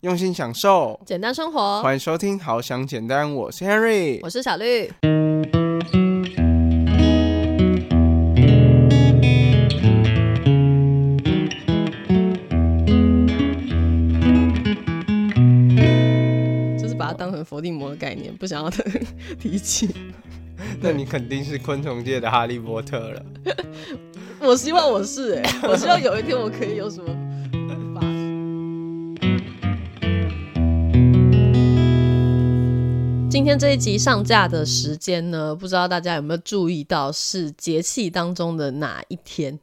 用心享受，简单生活。欢迎收听《好想简单》，我是 Henry，我是小绿。就是把它当成伏地魔的概念，不想要 提起。那你肯定是昆虫界的哈利波特了。我希望我是哎，我希望有一天我可以有什么今天这一集上架的时间呢，不知道大家有没有注意到是节气当中的哪一天？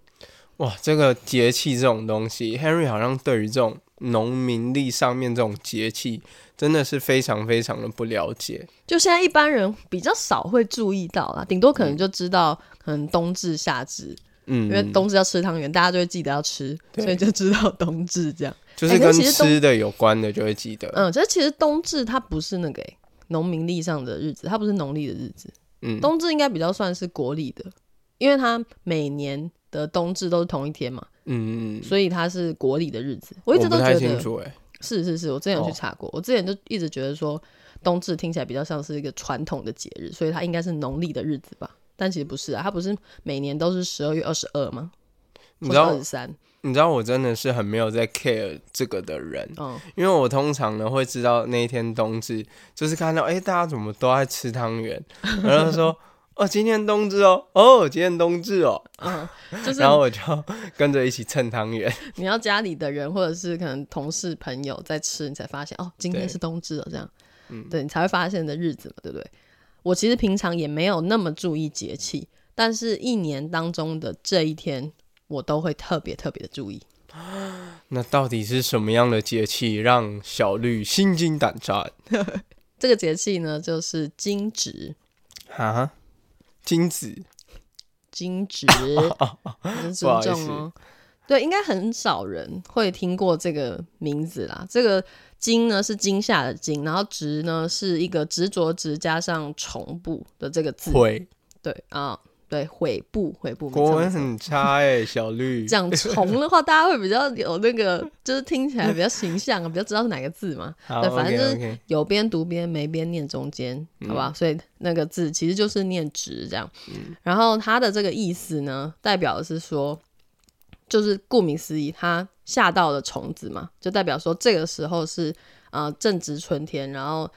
哇，这个节气这种东西，Henry 好像对于这种农民历上面这种节气，真的是非常非常的不了解。就现在一般人比较少会注意到啦，顶多可能就知道，可能冬至、夏至，嗯，因为冬至要吃汤圆，大家就会记得要吃，所以就知道冬至这样。就是跟吃的有关的就会记得。嗯，这其实冬至它不是那个农民历上的日子，它不是农历的日子。嗯，冬至应该比较算是国历的，因为它每年。的冬至都是同一天嘛，嗯，所以它是国历的日子。我一直都觉得，是是是，我之前有去查过。我之前就一直觉得说，冬至听起来比较像是一个传统的节日，所以它应该是农历的日子吧？但其实不是啊，它不是每年都是十二月二十二吗？你知道二十三？你知道我真的是很没有在 care 这个的人，嗯，因为我通常呢会知道那一天冬至，就是看到哎大家怎么都在吃汤圆，然后说。哦，今天冬至哦，哦，今天冬至哦，嗯，就是，然后我就跟着一起蹭汤圆。你要家里的人或者是可能同事朋友在吃，你才发现哦，今天是冬至了，这样，嗯，对你才会发现的日子嘛，对不对？我其实平常也没有那么注意节气，但是一年当中的这一天，我都会特别特别的注意。那到底是什么样的节气让小绿心惊胆战？这个节气呢，就是惊蛰。哈。金子，金子，很尊重哦。对，应该很少人会听过这个名字啦。这个“惊”呢是惊吓的“惊”，然后“执”呢是一个执着“执”加上重部的这个字。会，对啊。对，悔部悔部，国文很差哎，小绿。讲虫的话，大家会比较有那个，就是听起来比较形象啊，比较知道是哪个字嘛。对，反正就是有边读边，没边念中间，好吧？所以那个字其实就是念直这样。然后它的这个意思呢，代表的是说，就是顾名思义，它下到了虫子嘛，就代表说这个时候是呃正值春天，然后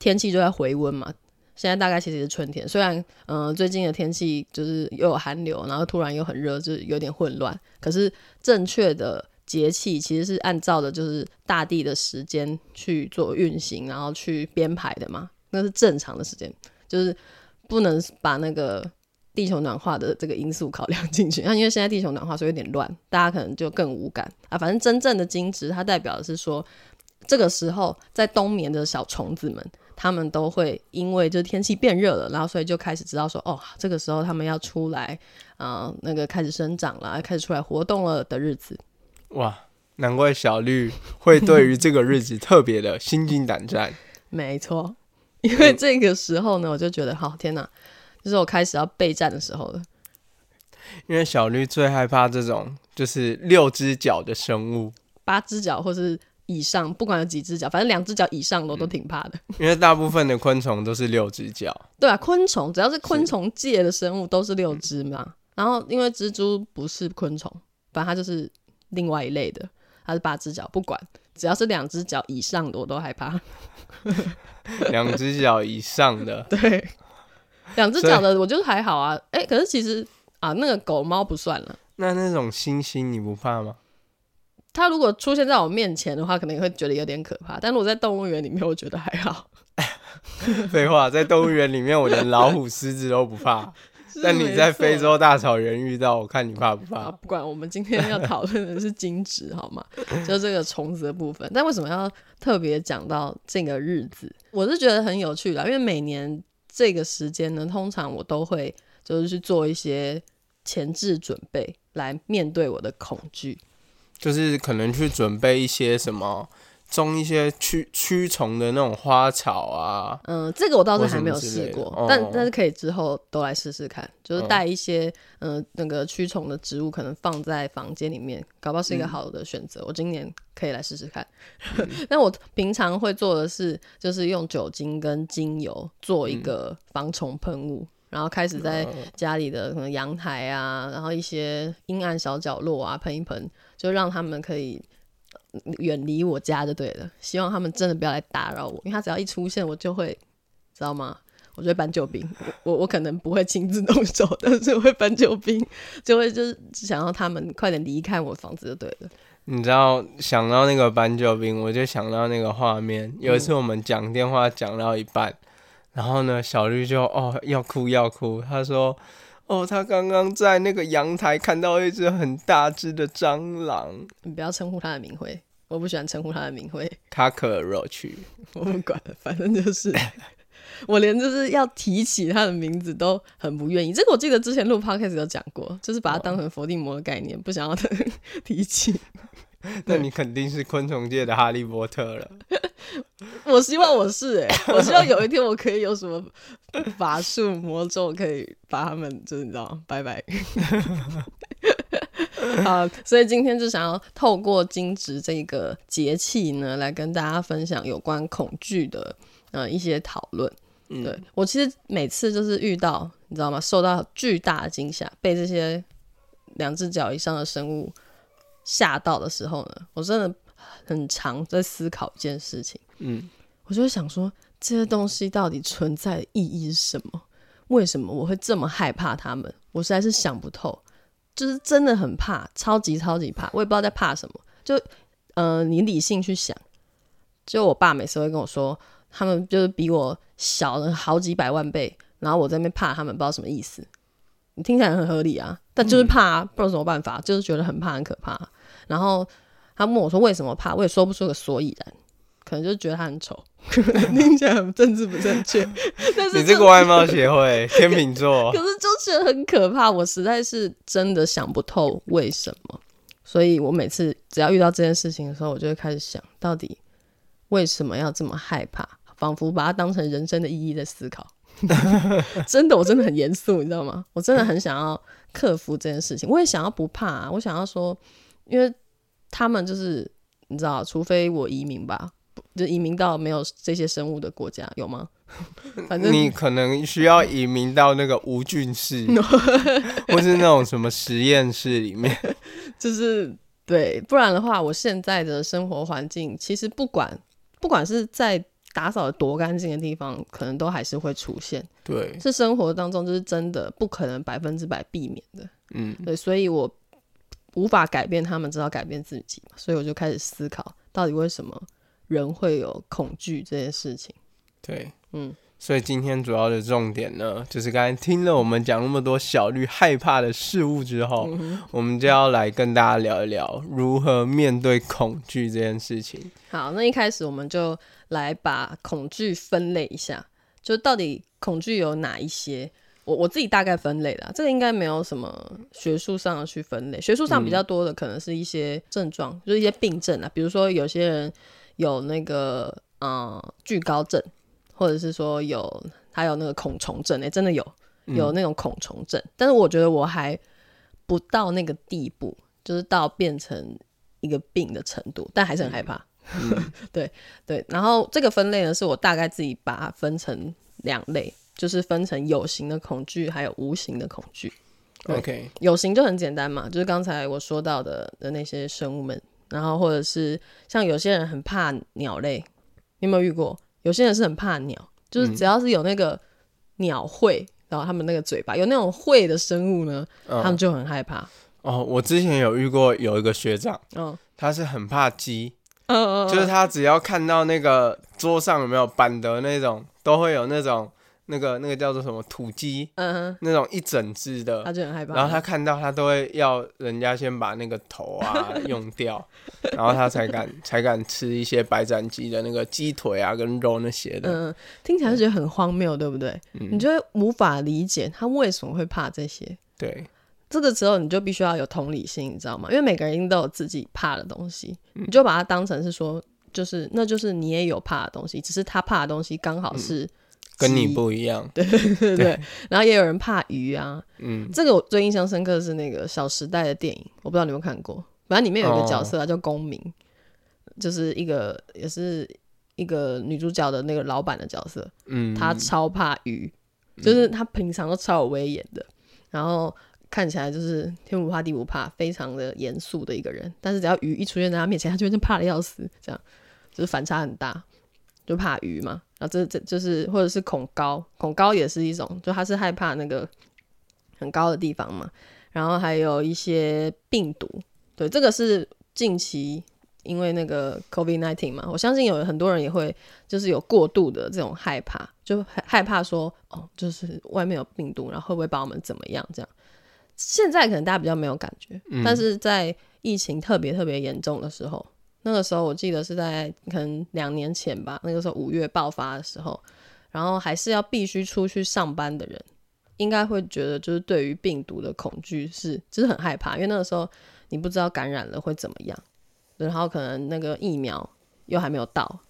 天气就在回温嘛。现在大概其实是春天，虽然嗯最近的天气就是又有寒流，然后突然又很热，就是有点混乱。可是正确的节气其实是按照的就是大地的时间去做运行，然后去编排的嘛，那是正常的时间，就是不能把那个地球暖化的这个因素考量进去。那因为现在地球暖化，所以有点乱，大家可能就更无感啊。反正真正的金值，它代表的是说，这个时候在冬眠的小虫子们。他们都会因为就是天气变热了，然后所以就开始知道说，哦，这个时候他们要出来，啊，那个开始生长了，开始出来活动了的日子。哇，难怪小绿会对于这个日子特别的心惊胆战。没错，因为这个时候呢，我就觉得，好天哪，就是我开始要备战的时候了。因为小绿最害怕这种就是六只脚的生物，八只脚或是。以上不管有几只脚，反正两只脚以上的我都挺怕的。因为大部分的昆虫都是六只脚。对啊，昆虫只要是昆虫界的生物都是六只嘛。然后因为蜘蛛不是昆虫，反正它就是另外一类的，它是八只脚。不管只要是两只脚以上的我都害怕。两只脚以上的，对，两只脚的我就是还好啊。哎，可是其实啊，那个狗猫不算了。那那种猩猩你不怕吗？它如果出现在我面前的话，可能会觉得有点可怕。但如果在动物园里面，我觉得还好。废话，在动物园里面，我连老虎、狮子都不怕。但你在非洲大草原遇到，我看你怕不怕？不管，我们今天要讨论的是金子，好吗？就这个虫子的部分。但为什么要特别讲到这个日子？我是觉得很有趣的，因为每年这个时间呢，通常我都会就是去做一些前置准备，来面对我的恐惧。就是可能去准备一些什么种一些驱驱虫的那种花草啊。嗯，这个我倒是还没有试过，但但是可以之后都来试试看，就是带一些嗯那个驱虫的植物，可能放在房间里面，搞不好是一个好的选择。我今年可以来试试看。那我平常会做的是，就是用酒精跟精油做一个防虫喷雾。然后开始在家里的可能阳台啊，然后一些阴暗小角落啊喷一喷，就让他们可以远离我家就对了。希望他们真的不要来打扰我，因为他只要一出现，我就会知道吗？我就会搬救兵。我我可能不会亲自动手，但是会搬救兵，就会就是想要他们快点离开我房子就对了。你知道想到那个搬救兵，我就想到那个画面。有一次我们讲电话讲到一半。然后呢，小绿就哦要哭要哭，他说哦他刚刚在那个阳台看到一只很大只的蟑螂。你不要称呼他的名讳，我不喜欢称呼他的名讳。卡可罗去，我不管了，反正就是我连就是要提起他的名字都很不愿意。这个我记得之前录 podcast 有讲过，就是把它当成伏地魔的概念，不想要 提起。那你肯定是昆虫界的哈利波特了。我希望我是哎，我希望有一天我可以有什么法术魔咒，可以把他们就是你知道，拜拜。好，所以今天就想要透过惊蛰这个节气呢，来跟大家分享有关恐惧的呃一些讨论。对我其实每次就是遇到你知道吗，受到巨大的惊吓，被这些两只脚以上的生物。吓到的时候呢，我真的很常在思考一件事情。嗯，我就会想说，这些东西到底存在的意义是什么？为什么我会这么害怕他们？我实在是想不透，就是真的很怕，超级超级怕。我也不知道在怕什么。就，呃，你理性去想，就我爸每次会跟我说，他们就是比我小了好几百万倍，然后我在那边怕他们，不知道什么意思。你听起来很合理啊。但就是怕，不知道什么办法，就是觉得很怕，很可怕。然后他问我说：“为什么怕？”我也说不出个所以然，可能就是觉得他很丑，听起来很政治不正确。但是你这个外貌协会天秤座，可是就觉得很可怕。我实在是真的想不透为什么，所以我每次只要遇到这件事情的时候，我就会开始想到底为什么要这么害怕，仿佛把它当成人生的意义在思考。真的，我真的很严肃，你知道吗？我真的很想要克服这件事情。我也想要不怕，我想要说，因为他们就是你知道，除非我移民吧，就移民到没有这些生物的国家，有吗？反正你可能需要移民到那个无菌室，或是那种什么实验室里面，就是对，不然的话，我现在的生活环境其实不管不管是在。打扫的多干净的地方，可能都还是会出现。对，是生活当中就是真的不可能百分之百避免的。嗯，对，所以我无法改变他们，只好改变自己所以我就开始思考，到底为什么人会有恐惧这件事情。对，嗯。所以今天主要的重点呢，就是刚才听了我们讲那么多小绿害怕的事物之后，我们就要来跟大家聊一聊如何面对恐惧这件事情。好，那一开始我们就来把恐惧分类一下，就到底恐惧有哪一些？我我自己大概分类的，这个应该没有什么学术上的去分类，学术上比较多的可能是一些症状，就是一些病症啊，比如说有些人有那个嗯惧高症。或者是说有他有那个恐虫症，哎，真的有有那种恐虫症，但是我觉得我还不到那个地步，就是到变成一个病的程度，但还是很害怕。对对，然后这个分类呢，是我大概自己把它分成两类，就是分成有形的恐惧，还有无形的恐惧。OK，有形就很简单嘛，就是刚才我说到的的那些生物们，然后或者是像有些人很怕鸟类，你有没有遇过？有些人是很怕鸟，就是只要是有那个鸟喙，然后他们那个嘴巴有那种喙的生物呢，他们就很害怕。哦，我之前有遇过有一个学长，嗯，他是很怕鸡，嗯嗯，就是他只要看到那个桌上有没有板的那种，都会有那种。那个那个叫做什么土鸡，嗯哼，那种一整只的，他就很害怕。然后他看到他都会要人家先把那个头啊 用掉，然后他才敢 才敢吃一些白斩鸡的那个鸡腿啊跟肉那些的。嗯，听起来就觉得很荒谬，对不对？你就会无法理解他为什么会怕这些。对，这个时候你就必须要有同理心，你知道吗？因为每个人都有自己怕的东西，你就把它当成是说。就是那就是你也有怕的东西，只是他怕的东西刚好是跟你不一样。对对对。然后也有人怕鱼啊。嗯。这个我最印象深刻的是那个《小时代》的电影，我不知道你有没有看过。反正里面有一个角色啊，叫公明，就是一个也是一个女主角的那个老板的角色。嗯。他超怕鱼，就是他平常都超有威严的，然后。看起来就是天不怕地不怕，非常的严肃的一个人。但是只要鱼一出现在他面前，他就会怕的要死，这样就是反差很大，就怕鱼嘛。然后这这就是或者是恐高，恐高也是一种，就他是害怕那个很高的地方嘛。然后还有一些病毒，对，这个是近期因为那个 COVID nineteen 嘛，我相信有很多人也会就是有过度的这种害怕，就害怕说哦，就是外面有病毒，然后会不会把我们怎么样这样。现在可能大家比较没有感觉，但是在疫情特别特别严重的时候，那个时候我记得是在可能两年前吧，那个时候五月爆发的时候，然后还是要必须出去上班的人，应该会觉得就是对于病毒的恐惧是就是很害怕，因为那个时候你不知道感染了会怎么样，然后可能那个疫苗又还没有到，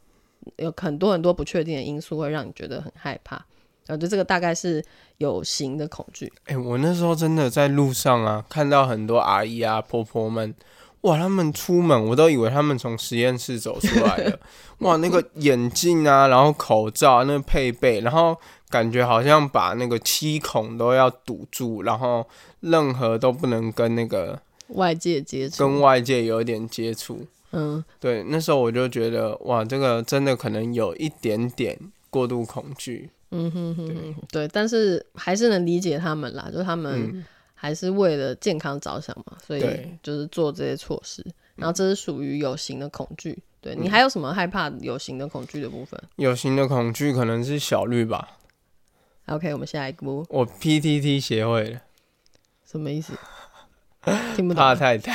有很多很多不确定的因素会让你觉得很害怕。我觉得这个大概是有形的恐惧。哎，我那时候真的在路上啊，看到很多阿姨啊、婆婆们，哇，他们出门我都以为他们从实验室走出来的。哇，那个眼镜啊，然后口罩，那个配备，然后感觉好像把那个七孔都要堵住，然后任何都不能跟那个外界接触，跟外界有一点接触。嗯，对，那时候我就觉得，哇，这个真的可能有一点点过度恐惧。嗯哼哼哼，对，但是还是能理解他们啦，就他们还是为了健康着想嘛，所以就是做这些措施。然后这是属于有形的恐惧，对你还有什么害怕有形的恐惧的部分？有形的恐惧可能是小绿吧。OK，我们下一步。我 PTT 协会的，什么意思？听不懂。怕太太。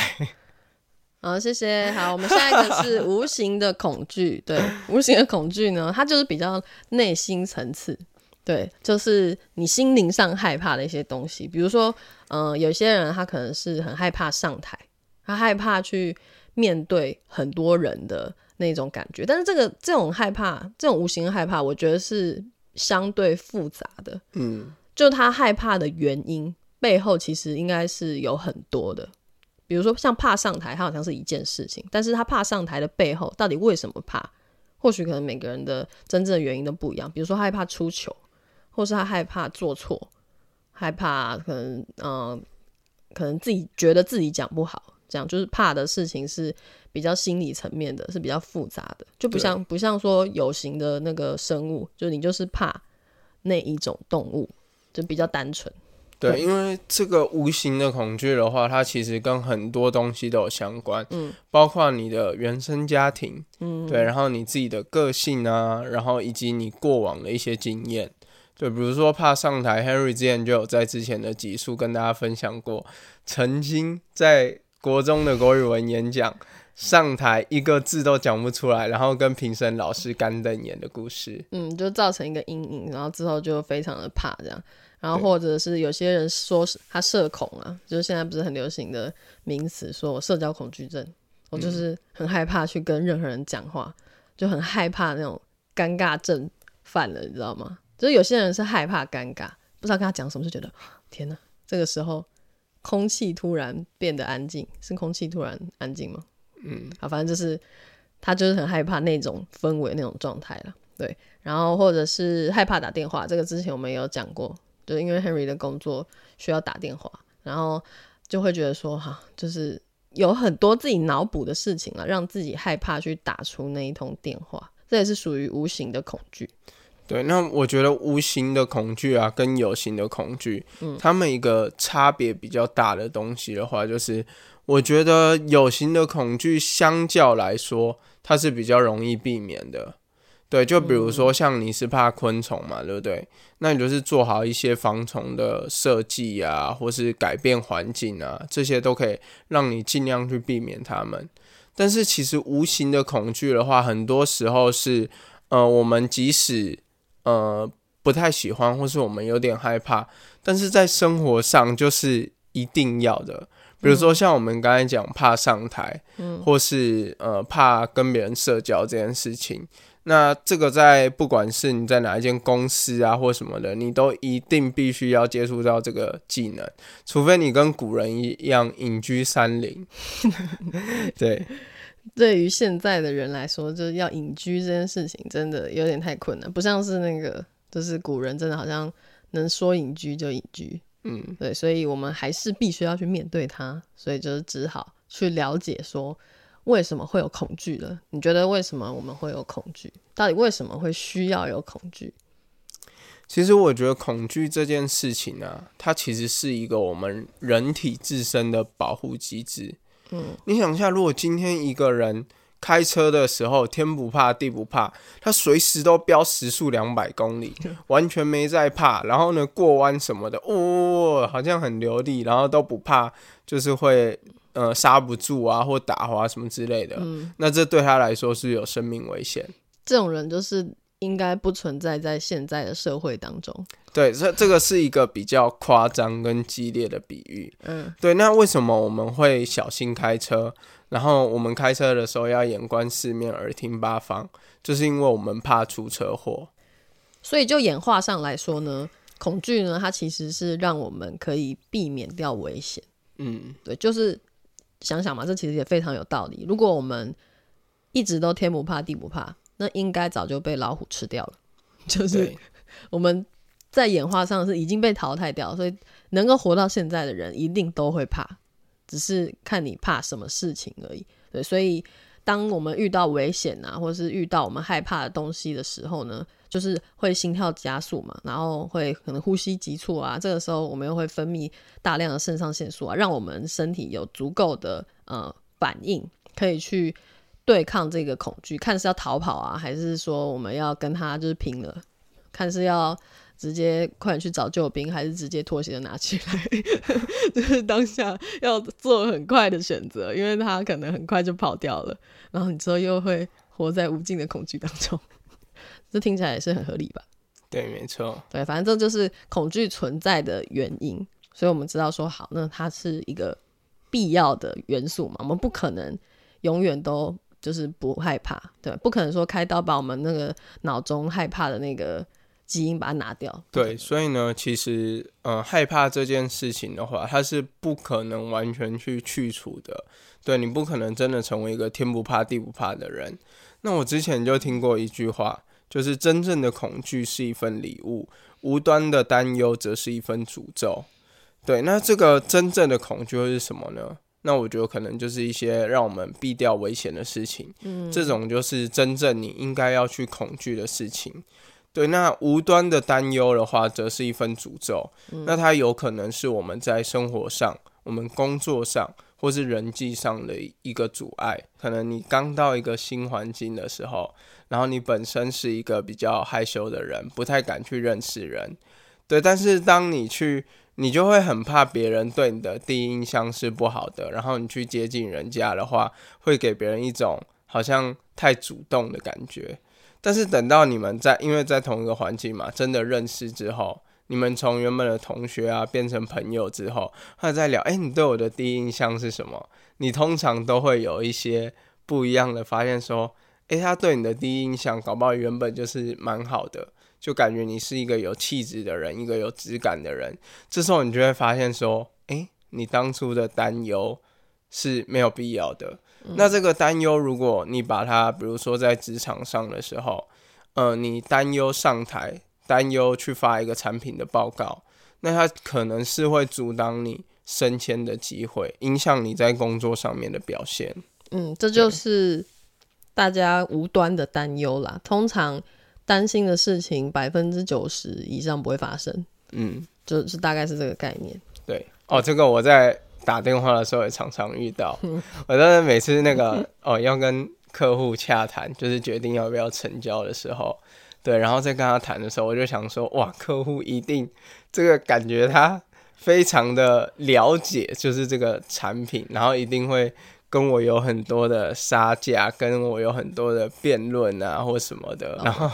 好，谢谢。好，我们下一个是无形的恐惧。对，无形的恐惧呢，它就是比较内心层次。对，就是你心灵上害怕的一些东西。比如说，嗯，有些人他可能是很害怕上台，他害怕去面对很多人的那种感觉。但是这个这种害怕，这种无形的害怕，我觉得是相对复杂的。嗯，就他害怕的原因背后，其实应该是有很多的。比如说，像怕上台，它好像是一件事情，但是他怕上台的背后，到底为什么怕？或许可能每个人的真正的原因都不一样。比如说，害怕出糗，或是他害怕做错，害怕可能嗯，可能自己觉得自己讲不好，这样就是怕的事情是比较心理层面的，是比较复杂的，就不像不像说有形的那个生物，就你就是怕那一种动物，就比较单纯。对，因为这个无形的恐惧的话，它其实跟很多东西都有相关，嗯，包括你的原生家庭，嗯，对，然后你自己的个性啊，然后以及你过往的一些经验，对，比如说怕上台，Henry 之前就有在之前的集数跟大家分享过，曾经在国中的国语文演讲上台一个字都讲不出来，然后跟评审老师干瞪眼的故事，嗯，就造成一个阴影，然后之后就非常的怕这样。然后或者是有些人说是他社恐啊，就是现在不是很流行的名词，说我社交恐惧症，我就是很害怕去跟任何人讲话，就很害怕那种尴尬症犯了，你知道吗？就是有些人是害怕尴尬，不知道跟他讲什么，就觉得天哪，这个时候空气突然变得安静，是空气突然安静吗？嗯，好，反正就是他就是很害怕那种氛围那种状态了，对。然后或者是害怕打电话，这个之前我们也有讲过。就因为 Henry 的工作需要打电话，然后就会觉得说哈，就是有很多自己脑补的事情了，让自己害怕去打出那一通电话，这也是属于无形的恐惧。对，那我觉得无形的恐惧啊，跟有形的恐惧，嗯，他们一个差别比较大的东西的话，就是我觉得有形的恐惧相较来说，它是比较容易避免的。对，就比如说像你是怕昆虫嘛，对不对？那你就是做好一些防虫的设计啊，或是改变环境啊，这些都可以让你尽量去避免它们。但是其实无形的恐惧的话，很多时候是，呃，我们即使呃不太喜欢，或是我们有点害怕，但是在生活上就是一定要的。比如说像我们刚才讲怕上台，嗯，或是呃怕跟别人社交这件事情。那这个在不管是你在哪一间公司啊，或什么的，你都一定必须要接触到这个技能，除非你跟古人一样隐居山林。对，对于现在的人来说，就是要隐居这件事情真的有点太困难，不像是那个，就是古人真的好像能说隐居就隐居。嗯，对，所以我们还是必须要去面对它，所以就是只好去了解说。为什么会有恐惧了？你觉得为什么我们会有恐惧？到底为什么会需要有恐惧？其实我觉得恐惧这件事情啊，它其实是一个我们人体自身的保护机制。嗯，你想一下，如果今天一个人开车的时候天不怕地不怕，他随时都飙时速两百公里，完全没在怕，然后呢过弯什么的，哦，好像很流利，然后都不怕，就是会。呃，刹不住啊，或打滑什么之类的，那这对他来说是有生命危险。这种人就是应该不存在在现在的社会当中。对，这这个是一个比较夸张跟激烈的比喻。嗯，对。那为什么我们会小心开车？然后我们开车的时候要眼观四面，耳听八方，就是因为我们怕出车祸。所以就演化上来说呢，恐惧呢，它其实是让我们可以避免掉危险。嗯，对，就是。想想嘛，这其实也非常有道理。如果我们一直都天不怕地不怕，那应该早就被老虎吃掉了。就是 我们在演化上是已经被淘汰掉，所以能够活到现在的人一定都会怕，只是看你怕什么事情而已。对，所以当我们遇到危险啊，或者是遇到我们害怕的东西的时候呢？就是会心跳加速嘛，然后会可能呼吸急促啊，这个时候我们又会分泌大量的肾上腺素啊，让我们身体有足够的呃反应，可以去对抗这个恐惧，看是要逃跑啊，还是说我们要跟他就是拼了，看是要直接快点去找救兵，还是直接拖鞋就拿起来，就是当下要做很快的选择，因为他可能很快就跑掉了，然后你之后又会活在无尽的恐惧当中。这听起来也是很合理吧？对，没错。对，反正这就是恐惧存在的原因，所以我们知道说，好，那它是一个必要的元素嘛。我们不可能永远都就是不害怕，对，不可能说开刀把我们那个脑中害怕的那个基因把它拿掉。对，所以呢，其实，呃，害怕这件事情的话，它是不可能完全去去除的。对你不可能真的成为一个天不怕地不怕的人。那我之前就听过一句话。就是真正的恐惧是一份礼物，无端的担忧则是一份诅咒。对，那这个真正的恐惧会是什么呢？那我觉得可能就是一些让我们避掉危险的事情。嗯，这种就是真正你应该要去恐惧的事情。对，那无端的担忧的话，则是一份诅咒。那它有可能是我们在生活上、我们工作上或是人际上的一个阻碍。可能你刚到一个新环境的时候。然后你本身是一个比较害羞的人，不太敢去认识人，对。但是当你去，你就会很怕别人对你的第一印象是不好的。然后你去接近人家的话，会给别人一种好像太主动的感觉。但是等到你们在，因为在同一个环境嘛，真的认识之后，你们从原本的同学啊变成朋友之后，或者在聊，哎，你对我的第一印象是什么？你通常都会有一些不一样的发现，说。诶，他对你的第一印象，搞不好原本就是蛮好的，就感觉你是一个有气质的人，一个有质感的人。这时候你就会发现说，诶，你当初的担忧是没有必要的。那这个担忧，如果你把它，比如说在职场上的时候，呃，你担忧上台，担忧去发一个产品的报告，那它可能是会阻挡你升迁的机会，影响你在工作上面的表现。嗯，这就是。大家无端的担忧啦，通常担心的事情百分之九十以上不会发生。嗯，就是大概是这个概念。对，哦，这个我在打电话的时候也常常遇到。我真的每次那个 哦要跟客户洽谈，就是决定要不要成交的时候，对，然后再跟他谈的时候，我就想说，哇，客户一定这个感觉他非常的了解，就是这个产品，然后一定会。跟我有很多的杀价，跟我有很多的辩论啊，或什么的。然后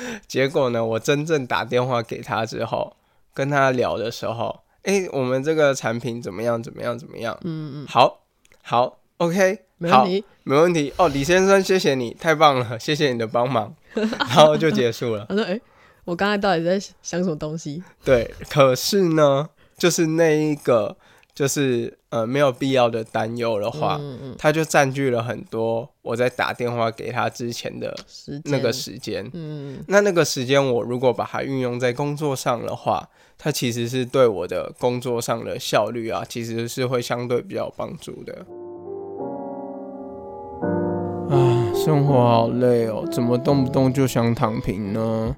结果呢，我真正打电话给他之后，跟他聊的时候，哎，我们这个产品怎么样？怎么样？怎么样？嗯嗯，好，好，OK，没问题，没问题。哦，李先生，谢谢你，太棒了，谢谢你的帮忙，然后就结束了。他说：“哎，我刚才到底在想什么东西？”对，可是呢，就是那一个。就是呃没有必要的担忧的话，他就占据了很多我在打电话给他之前的那个时间。嗯，那那个时间我如果把它运用在工作上的话，它其实是对我的工作上的效率啊，其实是会相对比较有帮助的。啊，生活好累哦，怎么动不动就想躺平呢？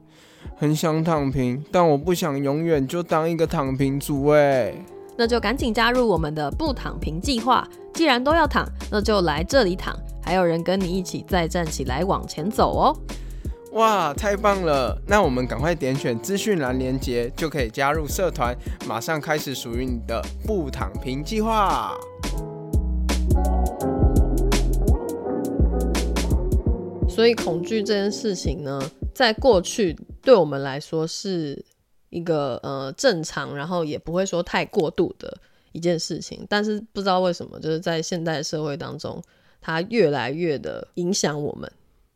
很想躺平，但我不想永远就当一个躺平族哎。那就赶紧加入我们的不躺平计划。既然都要躺，那就来这里躺，还有人跟你一起再站起来往前走哦。哇，太棒了！那我们赶快点选资讯栏连接，就可以加入社团，马上开始属于你的不躺平计划。所以，恐惧这件事情呢，在过去对我们来说是。一个呃正常，然后也不会说太过度的一件事情，但是不知道为什么，就是在现代社会当中，它越来越的影响我们。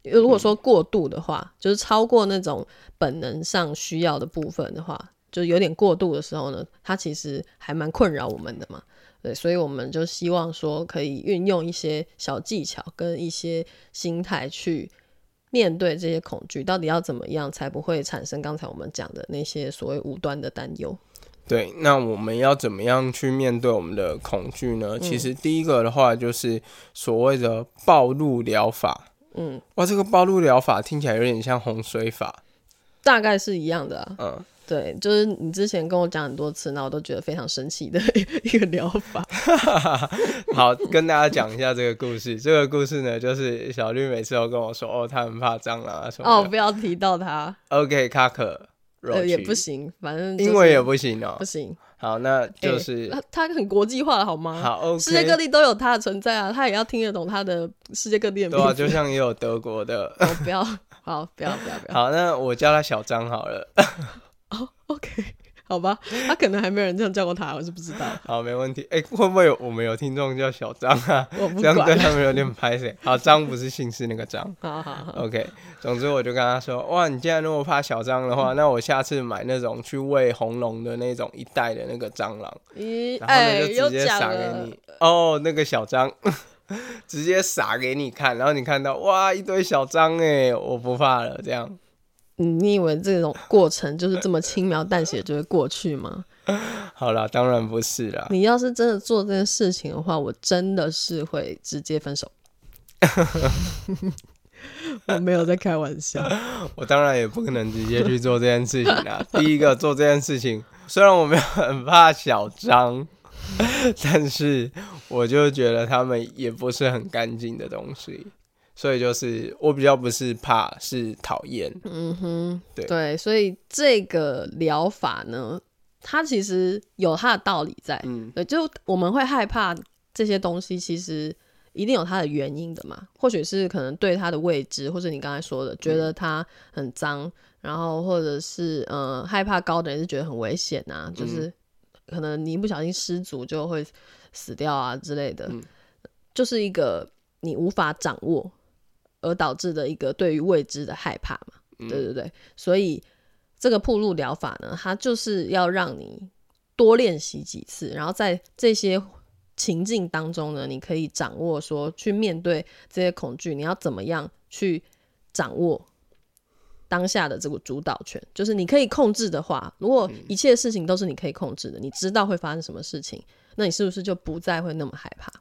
如果说过度的话，就是超过那种本能上需要的部分的话，就有点过度的时候呢，它其实还蛮困扰我们的嘛。对，所以我们就希望说，可以运用一些小技巧跟一些心态去。面对这些恐惧，到底要怎么样才不会产生刚才我们讲的那些所谓无端的担忧？对，那我们要怎么样去面对我们的恐惧呢？其实第一个的话就是所谓的暴露疗法。嗯，哇，这个暴露疗法听起来有点像洪水法，大概是一样的。嗯。对，就是你之前跟我讲很多次，那我都觉得非常神奇的 一个疗法。好，跟大家讲一下这个故事。这个故事呢，就是小绿每次都跟我说，哦，他很怕蟑螂啊什么。哦，不要提到他。OK，卡可，呃，也不行，反正英文也不行哦，不行。好，那就是他很国际化了好吗？好，世界各地都有他的存在啊，他也要听得懂他的世界各地的。对啊，就像也有德国的。不要，好，不要，不要，不要。好，那我叫他小张好了。哦，OK，好吧，他可能还没有人这样叫过他，我是不知道。好，没问题。哎，会不会有我们有听众叫小张啊？我不这样对他们有点拍谁？好，张不是姓氏那个张。好好好，OK。总之，我就跟他说：哇，你既然那么怕小张的话，那我下次买那种去喂红龙的那种一袋的那个蟑螂，然后呢就直接撒给你。哦，那个小张，直接撒给你看，然后你看到哇一堆小张哎，我不怕了，这样。你以为这种过程就是这么轻描淡写就会过去吗？好了，当然不是啦。你要是真的做这件事情的话，我真的是会直接分手。我没有在开玩笑。我当然也不可能直接去做这件事情啦。第一个做这件事情，虽然我没有很怕小张，但是我就觉得他们也不是很干净的东西。所以就是我比较不是怕，是讨厌。嗯哼，对对，所以这个疗法呢，它其实有它的道理在。嗯，对，就我们会害怕这些东西，其实一定有它的原因的嘛。或许是可能对它的位置，或者你刚才说的，觉得它很脏，然后或者是呃害怕高的人是觉得很危险啊，就是可能你一不小心失足就会死掉啊之类的，就是一个你无法掌握。而导致的一个对于未知的害怕嘛，对对对，所以这个铺路疗法呢，它就是要让你多练习几次，然后在这些情境当中呢，你可以掌握说去面对这些恐惧，你要怎么样去掌握当下的这个主导权，就是你可以控制的话，如果一切事情都是你可以控制的，你知道会发生什么事情，那你是不是就不再会那么害怕？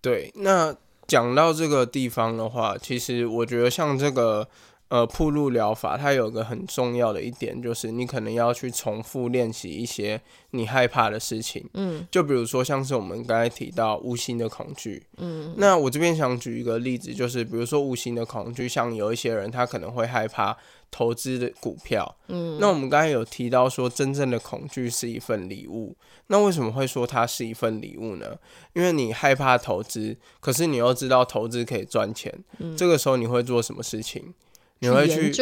对，那。讲到这个地方的话，其实我觉得像这个呃铺路疗法，它有个很重要的一点，就是你可能要去重复练习一些你害怕的事情。嗯，就比如说像是我们刚才提到无形的恐惧。嗯，那我这边想举一个例子，就是比如说无形的恐惧，像有一些人他可能会害怕。投资的股票，嗯，那我们刚才有提到说，真正的恐惧是一份礼物。那为什么会说它是一份礼物呢？因为你害怕投资，可是你又知道投资可以赚钱，嗯这个时候你会做什么事情？你会去，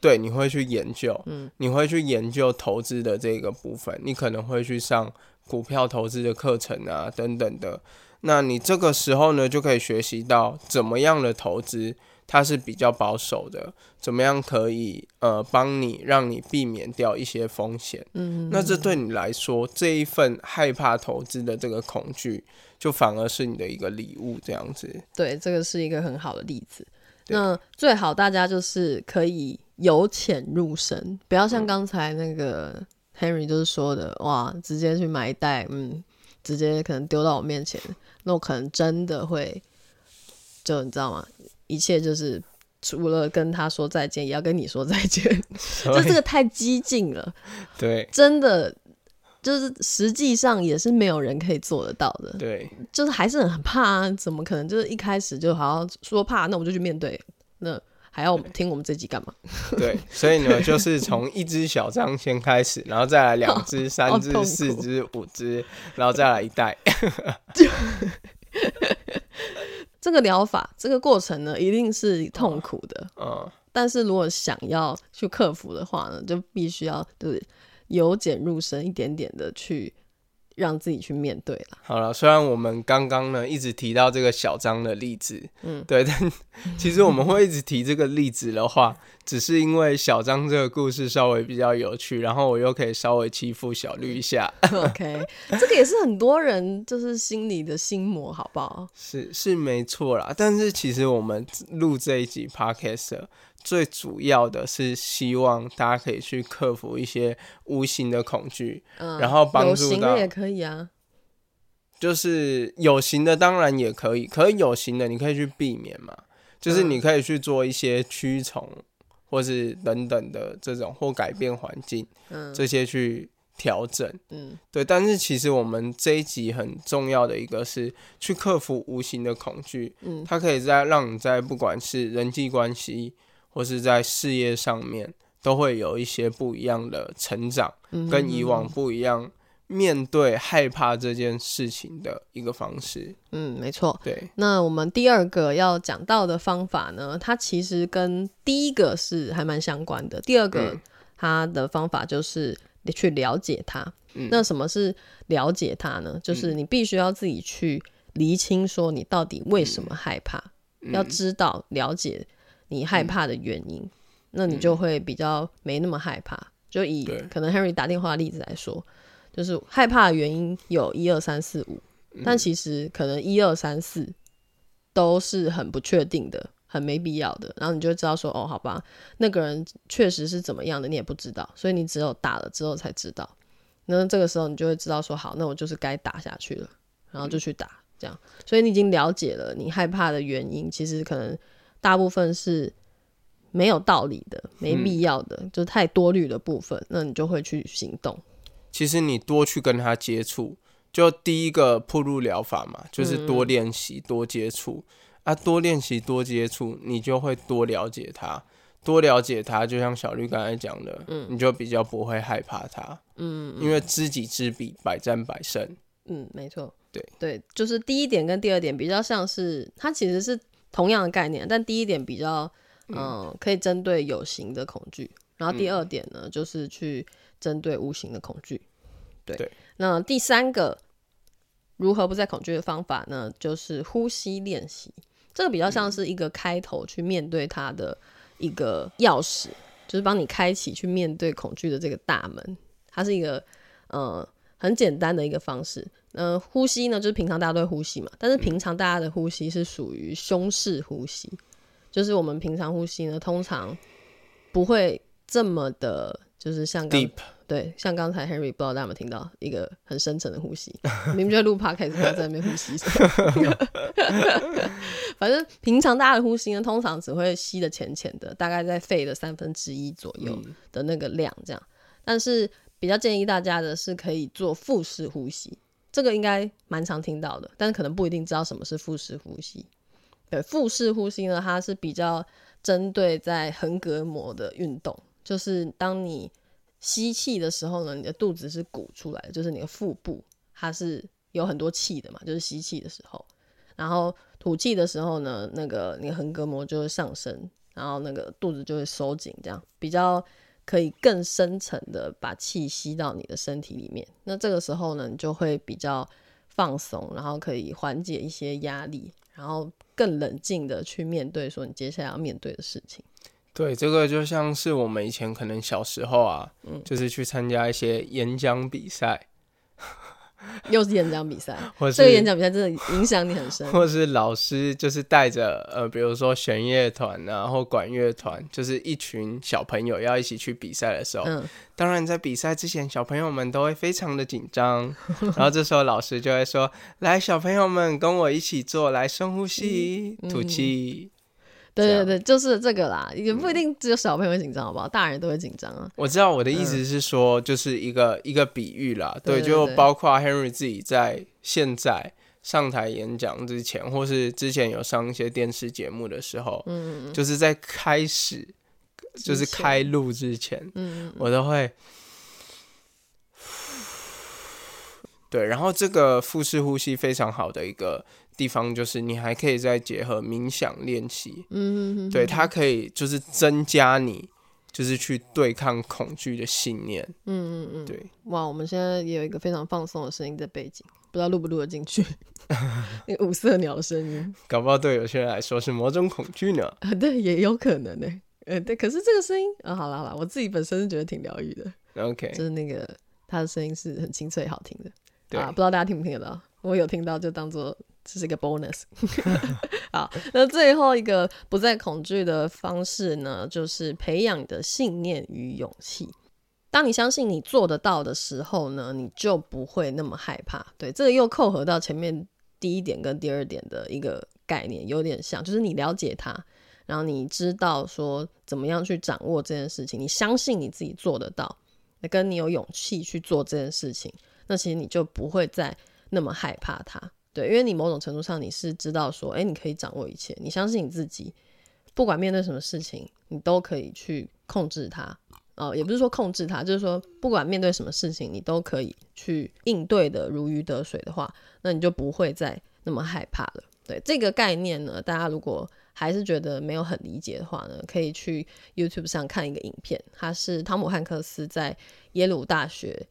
对，你会去研究，嗯，你会去研究投资的这个部分，你可能会去上股票投资的课程啊，等等的。那你这个时候呢，就可以学习到怎么样的投资它是比较保守的，怎么样可以呃帮你让你避免掉一些风险。嗯，那这对你来说，这一份害怕投资的这个恐惧，就反而是你的一个礼物，这样子。对，这个是一个很好的例子。那最好大家就是可以由浅入深，不要像刚才那个 Henry 就是说的，哇，直接去买一袋，嗯，直接可能丢到我面前。那我可能真的会，就你知道吗？一切就是除了跟他说再见，也要跟你说再见，就这个太激进了。对，真的就是实际上也是没有人可以做得到的。对，就是还是很怕啊，怎么可能就是一开始就好像说怕，那我就去面对那。还要听我们这集干嘛？对，所以呢，就是从一只小张先开始，然后再来两只、三只、四只、五只，然后再来一袋。这个疗法，这个过程呢，一定是痛苦的。嗯，但是如果想要去克服的话呢，就必须要就是由浅入深，一点点的去。让自己去面对了。好了，虽然我们刚刚呢一直提到这个小张的例子，嗯，对，但 其实我们会一直提这个例子的话，只是因为小张这个故事稍微比较有趣，然后我又可以稍微欺负小绿一下。OK，这个也是很多人就是心里的心魔，好不好？是是没错啦，但是其实我们录这一集 Podcast。最主要的是希望大家可以去克服一些无形的恐惧，然后帮助到有形的也可以啊，就是有形的当然也可以，可以有形的你可以去避免嘛，就是你可以去做一些驱虫或是等等的这种或改变环境，嗯，这些去调整，嗯，对。但是其实我们这一集很重要的一个是去克服无形的恐惧，嗯，它可以在让你在不管是人际关系。或是在事业上面都会有一些不一样的成长，跟以往不一样，面对害怕这件事情的一个方式。嗯，没错。对，那我们第二个要讲到的方法呢，它其实跟第一个是还蛮相关的。第二个，它的方法就是你去了解它。那什么是了解它呢？就是你必须要自己去厘清，说你到底为什么害怕，要知道了解。你害怕的原因，那你就会比较没那么害怕。就以可能 Henry 打电话的例子来说，就是害怕的原因有一二三四五，但其实可能一二三四都是很不确定的，很没必要的。然后你就知道说，哦，好吧，那个人确实是怎么样的，你也不知道，所以你只有打了之后才知道。那这个时候你就会知道说，好，那我就是该打下去了，然后就去打，这样。所以你已经了解了你害怕的原因，其实可能。大部分是没有道理的、没必要的，就是太多虑的部分，那你就会去行动。其实你多去跟他接触，就第一个铺路疗法嘛，就是多练习、多接触。啊，多练习、多接触，你就会多了解他，多了解他，就像小绿刚才讲的，嗯，你就比较不会害怕他，嗯，因为知己知彼，百战百胜。嗯，没错，对。对，就是第一点跟第二点比较像是，它其实是。同样的概念，但第一点比较，嗯，可以针对有形的恐惧，然后第二点呢，就是去针对无形的恐惧。对，那第三个如何不再恐惧的方法呢？就是呼吸练习，这个比较像是一个开头去面对它的一个钥匙，就是帮你开启去面对恐惧的这个大门。它是一个，呃，很简单的一个方式。嗯，呼吸呢，就是平常大家都会呼吸嘛，但是平常大家的呼吸是属于胸式呼吸，就是我们平常呼吸呢，通常不会这么的，就是像刚对，像刚才 Henry 不知道大家有没有听到一个很深沉的呼吸，明明就录 p 开始 a 在那边呼吸，反正平常大家的呼吸呢，通常只会吸的浅浅的，大概在肺的三分之一左右的那个量这样，但是比较建议大家的是可以做腹式呼吸。这个应该蛮常听到的，但是可能不一定知道什么是腹式呼吸。对，腹式呼吸呢，它是比较针对在横膈膜的运动，就是当你吸气的时候呢，你的肚子是鼓出来的，就是你的腹部它是有很多气的嘛，就是吸气的时候，然后吐气的时候呢，那个你横膈膜就会上升，然后那个肚子就会收紧，这样比较可以更深层的把气吸到你的身体里面。那这个时候呢，你就会比较放松，然后可以缓解一些压力，然后更冷静的去面对说你接下来要面对的事情。对，这个就像是我们以前可能小时候啊，嗯，就是去参加一些演讲比赛。又是演讲比赛，这个演讲比赛真的影响你很深。或是老师就是带着呃，比如说弦乐团啊，或管乐团，就是一群小朋友要一起去比赛的时候，嗯，当然在比赛之前，小朋友们都会非常的紧张，然后这时候老师就会说：“ 来，小朋友们跟我一起做，来深呼吸，吐气。”对对对，就是这个啦，也不一定只有小朋友会紧张，好不好？大人都会紧张啊。我知道我的意思是说，就是一个一个比喻啦。对，就包括 Henry 自己在现在上台演讲之前，或是之前有上一些电视节目的时候，嗯，就是在开始，就是开录之前，嗯，我都会，对，然后这个腹式呼吸非常好的一个。地方就是你还可以再结合冥想练习，嗯，对，它可以就是增加你就是去对抗恐惧的信念，嗯嗯嗯，对，哇，我们现在也有一个非常放松的声音在背景，不知道录不录得进去，那五色鸟的声音，搞不好对有些人来说是某种恐惧呢，啊，对，也有可能呢，呃，对，可是这个声音啊，好了好了，我自己本身是觉得挺疗愈的，OK，就是那个他的声音是很清脆好听的，对啊，不知道大家听不听得到，我有听到就当做。这是一个 bonus。好，那最后一个不再恐惧的方式呢，就是培养你的信念与勇气。当你相信你做得到的时候呢，你就不会那么害怕。对，这个又扣合到前面第一点跟第二点的一个概念，有点像，就是你了解它，然后你知道说怎么样去掌握这件事情，你相信你自己做得到，跟你有勇气去做这件事情，那其实你就不会再那么害怕它。对，因为你某种程度上你是知道说，哎，你可以掌握一切，你相信你自己，不管面对什么事情，你都可以去控制它。哦，也不是说控制它，就是说，不管面对什么事情，你都可以去应对的如鱼得水的话，那你就不会再那么害怕了。对这个概念呢，大家如果还是觉得没有很理解的话呢，可以去 YouTube 上看一个影片，它是汤姆汉克斯在耶鲁大学。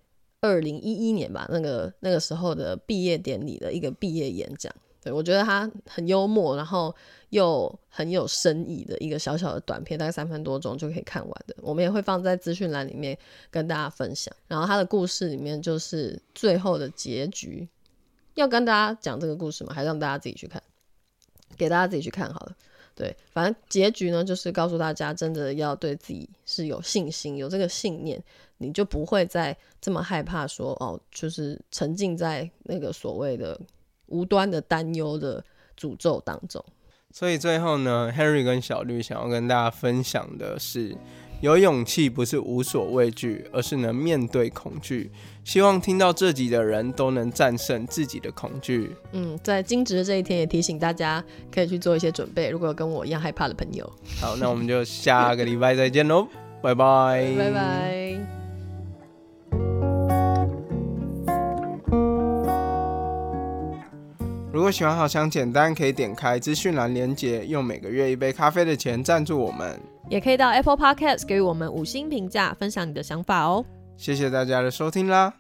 二零一一年吧，那个那个时候的毕业典礼的一个毕业演讲，对我觉得他很幽默，然后又很有深意的一个小小的短片，大概三分多钟就可以看完的。我们也会放在资讯栏里面跟大家分享。然后他的故事里面就是最后的结局，要跟大家讲这个故事吗？还是让大家自己去看？给大家自己去看好了。对，反正结局呢，就是告诉大家，真的要对自己是有信心，有这个信念。你就不会再这么害怕说哦，就是沉浸在那个所谓的无端的担忧的诅咒当中。所以最后呢，Henry 跟小绿想要跟大家分享的是，有勇气不是无所畏惧，而是能面对恐惧。希望听到这集的人都能战胜自己的恐惧。嗯，在惊蛰的这一天，也提醒大家可以去做一些准备。如果有跟我一样害怕的朋友，好，那我们就下个礼拜再见喽，拜拜，拜拜。如果喜欢好想简单，可以点开资讯栏连接，用每个月一杯咖啡的钱赞助我们。也可以到 Apple Podcast 给予我们五星评价，分享你的想法哦。谢谢大家的收听啦。